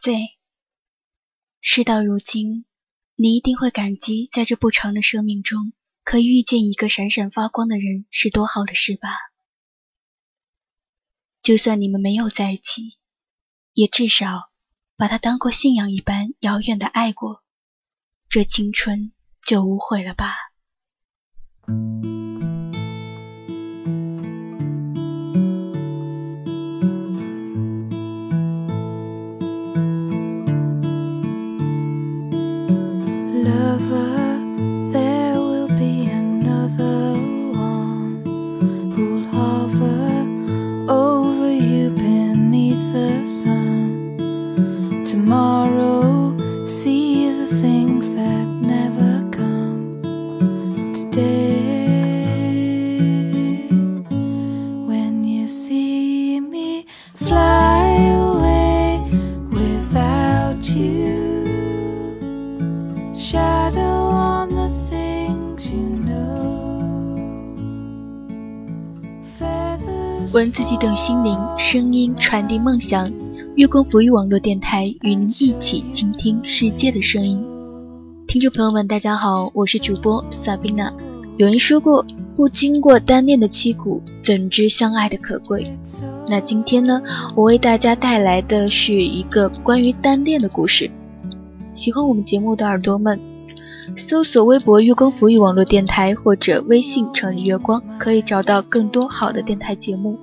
Z，事到如今，你一定会感激在这不长的生命中，可以遇见一个闪闪发光的人是多好的事吧。就算你们没有在一起，也至少把他当过信仰一般遥远的爱过，这青春就无悔了吧。自己等心灵，声音传递梦想。月光浮语网络电台与您一起倾听世界的声音。听众朋友们，大家好，我是主播萨宾娜。有人说过，不经过单恋的凄苦，怎知相爱的可贵？那今天呢，我为大家带来的是一个关于单恋的故事。喜欢我们节目的耳朵们。搜索微博“月光浮语网络电台”或者微信“城里月光”，可以找到更多好的电台节目。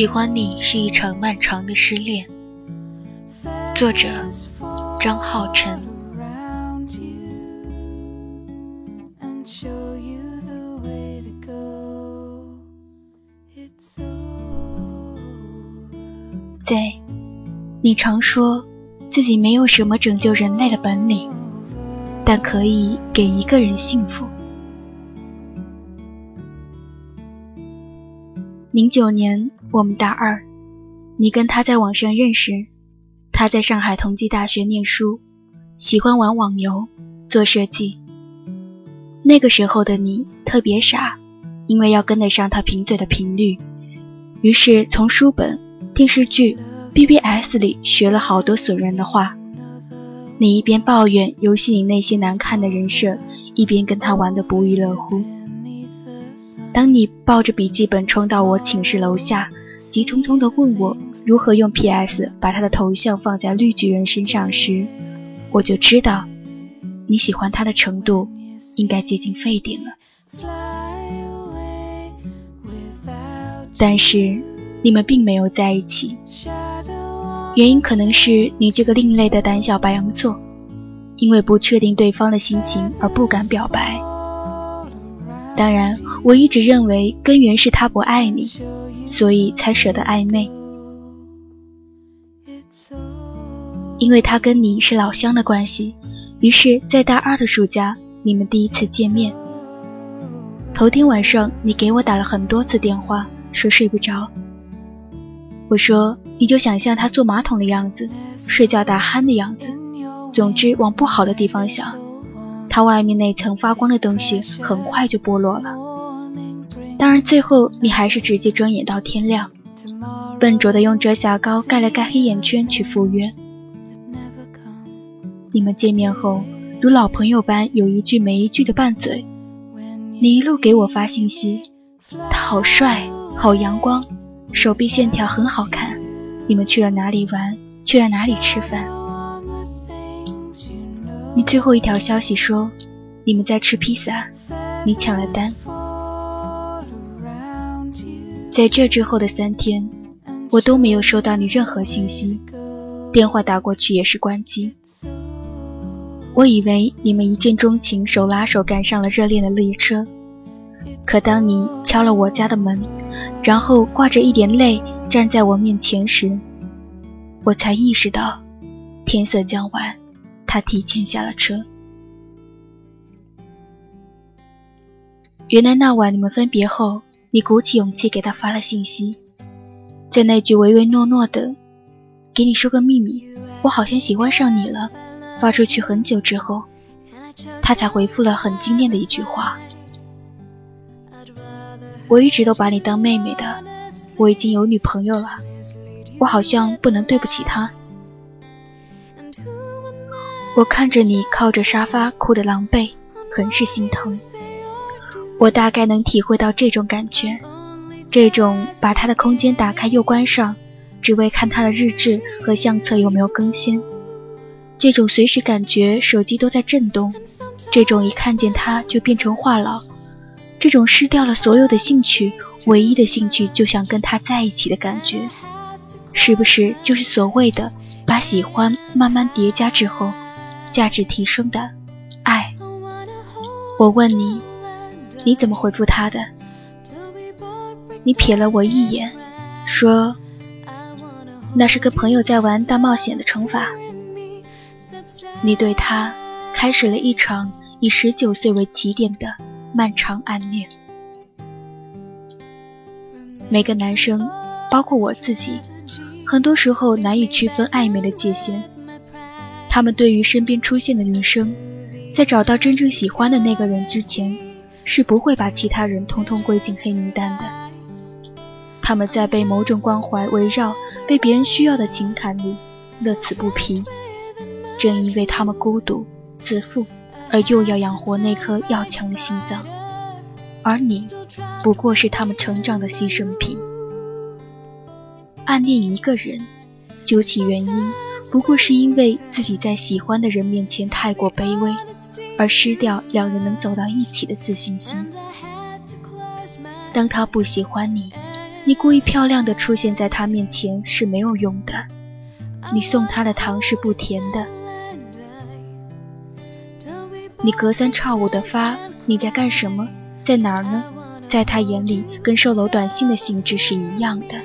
喜欢你是一场漫长的失恋。 作者：张浩辰。在，你常说自己没有什么拯救人类的本领，但可以给一个人幸福。零九年，我们大二，你跟他在网上认识，他在上海同济大学念书，喜欢玩网游，做设计。那个时候的你特别傻，因为要跟得上他贫嘴的频率，于是从书本、电视剧、BBS 里学了好多损人的话。你一边抱怨游戏里那些难看的人设，一边跟他玩得不亦乐乎。当你抱着笔记本冲到我寝室楼下，急匆匆地问我如何用 PS 把他的头像放在绿巨人身上时，我就知道你喜欢他的程度应该接近沸点了。但是你们并没有在一起，原因可能是你这个另类的胆小白羊座，因为不确定对方的心情而不敢表白。当然，我一直认为根源是他不爱你，所以才舍得暧昧。因为他跟你是老乡的关系，于是，在大二的暑假，你们第一次见面。头天晚上，你给我打了很多次电话，说睡不着。我说，你就想象他坐马桶的样子，睡觉打鼾的样子，总之往不好的地方想。它外面那层发光的东西很快就剥落了，当然最后你还是直接睁眼到天亮，笨拙的用遮瑕膏盖了盖黑眼圈去赴约。你们见面后如老朋友般有一句没一句的拌嘴，你一路给我发信息，他好帅，好阳光，手臂线条很好看。你们去了哪里玩？去了哪里吃饭？你最后一条消息说，你们在吃披萨，你抢了单。在这之后的三天，我都没有收到你任何信息，电话打过去也是关机。我以为你们一见钟情，手拉手赶上了热恋的列车。可当你敲了我家的门，然后挂着一点泪站在我面前时，我才意识到，天色将晚。他提前下了车。原来那晚你们分别后你鼓起勇气给他发了信息。在那句唯唯诺诺的给你说个秘密我好像喜欢上你了发出去很久之后他才回复了很惊艳的一句话。我一直都把你当妹妹的我已经有女朋友了我好像不能对不起她。我看着你靠着沙发哭得狼狈，很是心疼。我大概能体会到这种感觉，这种把他的空间打开又关上，只为看他的日志和相册有没有更新，这种随时感觉手机都在震动，这种一看见他就变成话痨，这种失掉了所有的兴趣，唯一的兴趣就想跟他在一起的感觉，是不是就是所谓的把喜欢慢慢叠加之后？价值提升的爱，我问你，你怎么回复他的？你瞥了我一眼，说那是跟朋友在玩大冒险的惩罚。你对他开始了一场以十九岁为起点的漫长暗恋。每个男生，包括我自己，很多时候难以区分暧昧的界限。他们对于身边出现的女生，在找到真正喜欢的那个人之前，是不会把其他人通通归进黑名单的。他们在被某种关怀围绕、被别人需要的情感里乐此不疲。正因为他们孤独、自负，而又要养活那颗要强的心脏，而你，不过是他们成长的牺牲品。暗恋一个人，究其原因。不过是因为自己在喜欢的人面前太过卑微，而失掉两人能走到一起的自信心。当他不喜欢你，你故意漂亮的出现在他面前是没有用的。你送他的糖是不甜的。你隔三差五的发你在干什么，在哪儿呢？在他眼里，跟售楼短信的性质是一样的。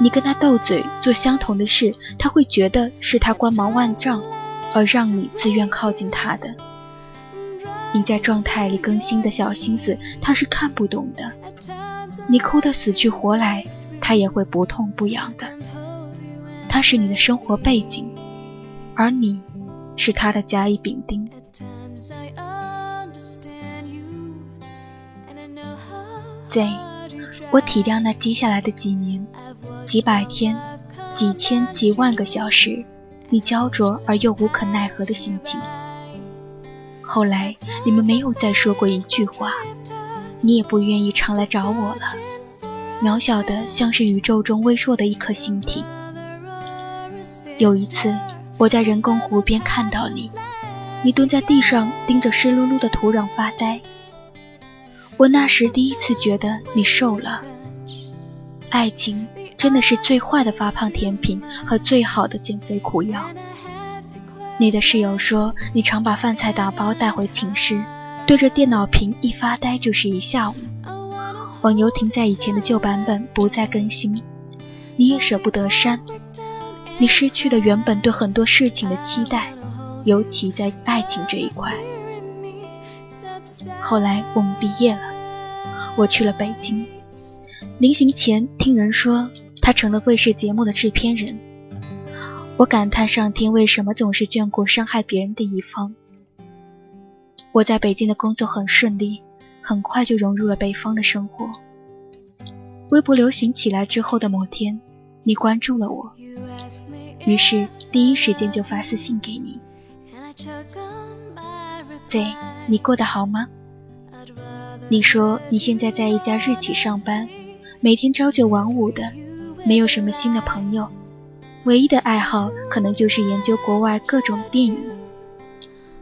你跟他斗嘴，做相同的事，他会觉得是他光芒万丈，而让你自愿靠近他的。你在状态里更新的小心思，他是看不懂的。你哭得死去活来，他也会不痛不痒的。他是你的生活背景，而你是他的甲乙丙丁。Z。我体谅那接下来的几年、几百天、几千、几万个小时，你焦灼而又无可奈何的心情。后来你们没有再说过一句话，你也不愿意常来找我了，渺小的像是宇宙中微弱的一颗星体。有一次，我在人工湖边看到你，你蹲在地上盯着湿漉漉的土壤发呆。我那时第一次觉得你瘦了。爱情真的是最坏的发胖甜品和最好的减肥苦药。你的室友说你常把饭菜打包带回寝室，对着电脑屏一发呆就是一下午。网游停在以前的旧版本不再更新，你也舍不得删。你失去了原本对很多事情的期待，尤其在爱情这一块。后来我们毕业了，我去了北京。临行前听人说他成了卫视节目的制片人，我感叹上天为什么总是眷顾伤害别人的一方。我在北京的工作很顺利，很快就融入了北方的生活。微博流行起来之后的某天，你关注了我，于是第一时间就发私信给你。Z，你过得好吗？你说你现在在一家日企上班，每天朝九晚五的，没有什么新的朋友，唯一的爱好可能就是研究国外各种电影。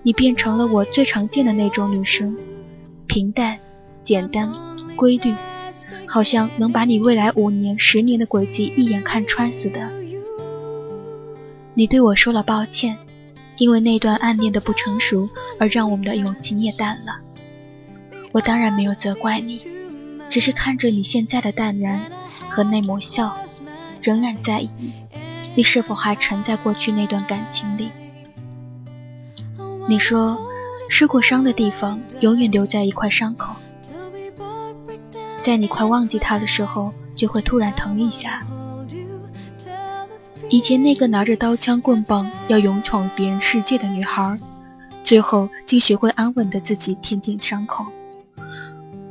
你变成了我最常见的那种女生，平淡、简单、规律，好像能把你未来五年、十年的轨迹一眼看穿似的。你对我说了抱歉。因为那段暗恋的不成熟，而让我们的友情也淡了。我当然没有责怪你，只是看着你现在的淡然和那抹笑，仍然在意你是否还沉在过去那段感情里。你说受过伤的地方永远留在一块伤口，在你快忘记他的时候，就会突然疼一下。以前那个拿着刀枪棍棒要勇闯别人世界的女孩，最后竟学会安稳的自己舔舔伤口。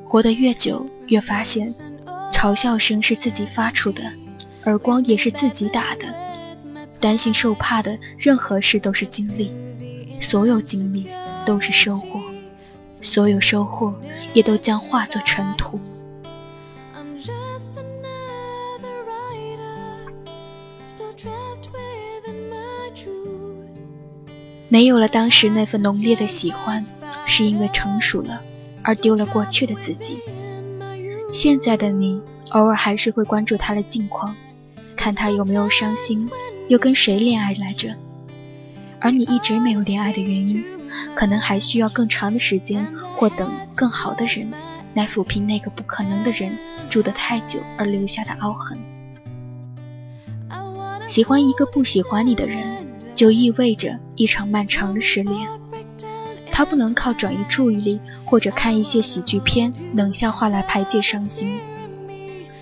活得越久，越发现，嘲笑声是自己发出的，耳光也是自己打的。担心受怕的任何事都是经历，所有经历都是收获，所有收获也都将化作尘土。没有了当时那份浓烈的喜欢，是因为成熟了，而丢了过去的自己。现在的你，偶尔还是会关注他的近况，看他有没有伤心。又跟谁恋爱来着？而你一直没有恋爱的原因，可能还需要更长的时间，或等更好的人来抚平那个不可能的人住得太久而留下的凹痕。喜欢一个不喜欢你的人，就意味着一场漫长的失恋。他不能靠转移注意力或者看一些喜剧片、冷笑话来排解伤心。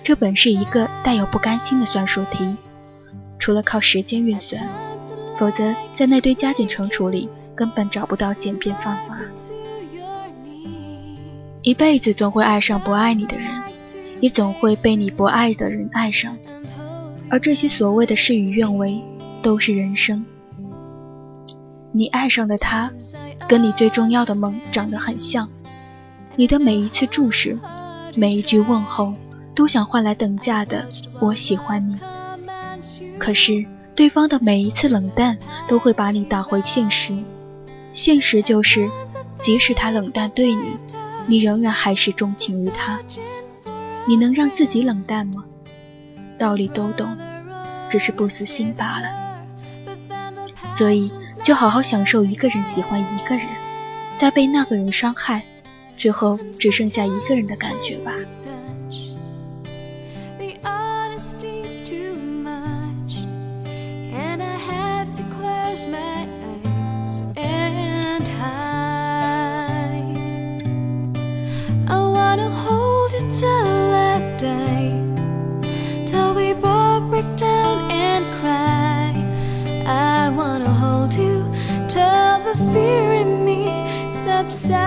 这本是一个带有不甘心的算术题。除了靠时间运算，否则在那堆加减乘除里根本找不到简便方法。一辈子总会爱上不爱你的人，也总会被你不爱的人爱上，而这些所谓的事与愿违，都是人生。你爱上的他，跟你最重要的梦长得很像，你的每一次注视，每一句问候，都想换来等价的“我喜欢你”。可是，对方的每一次冷淡都会把你打回现实。现实就是，即使他冷淡对你，你仍然还是钟情于他。你能让自己冷淡吗？道理都懂，只是不死心罢了。所以，就好好享受一个人喜欢一个人，再被那个人伤害，最后只剩下一个人的感觉吧。subsides.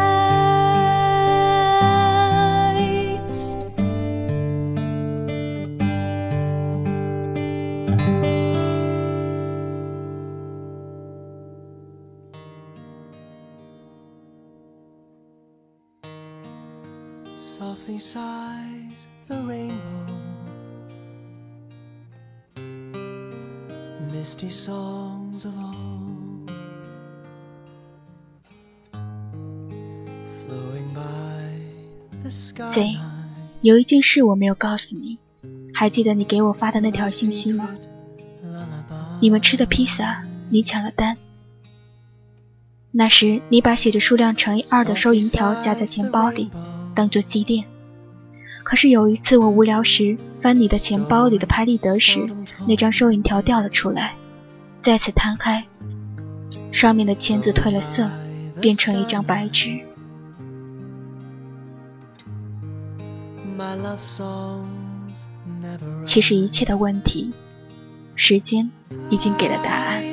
Softly sighs the rainbow. Misty songs of old. 贼，有一件事我没有告诉你，还记得你给我发的那条信息吗？你们吃的披萨，你抢了单。那时你把写着数量乘以二的收银条夹在钱包里，当做祭奠。可是有一次我无聊时翻你的钱包里的拍立得时，那张收银条掉了出来，再次摊开，上面的签字褪了色，变成一张白纸。其实一切的问题，时间已经给了答案。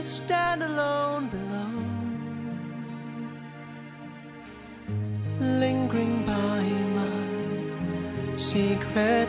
secret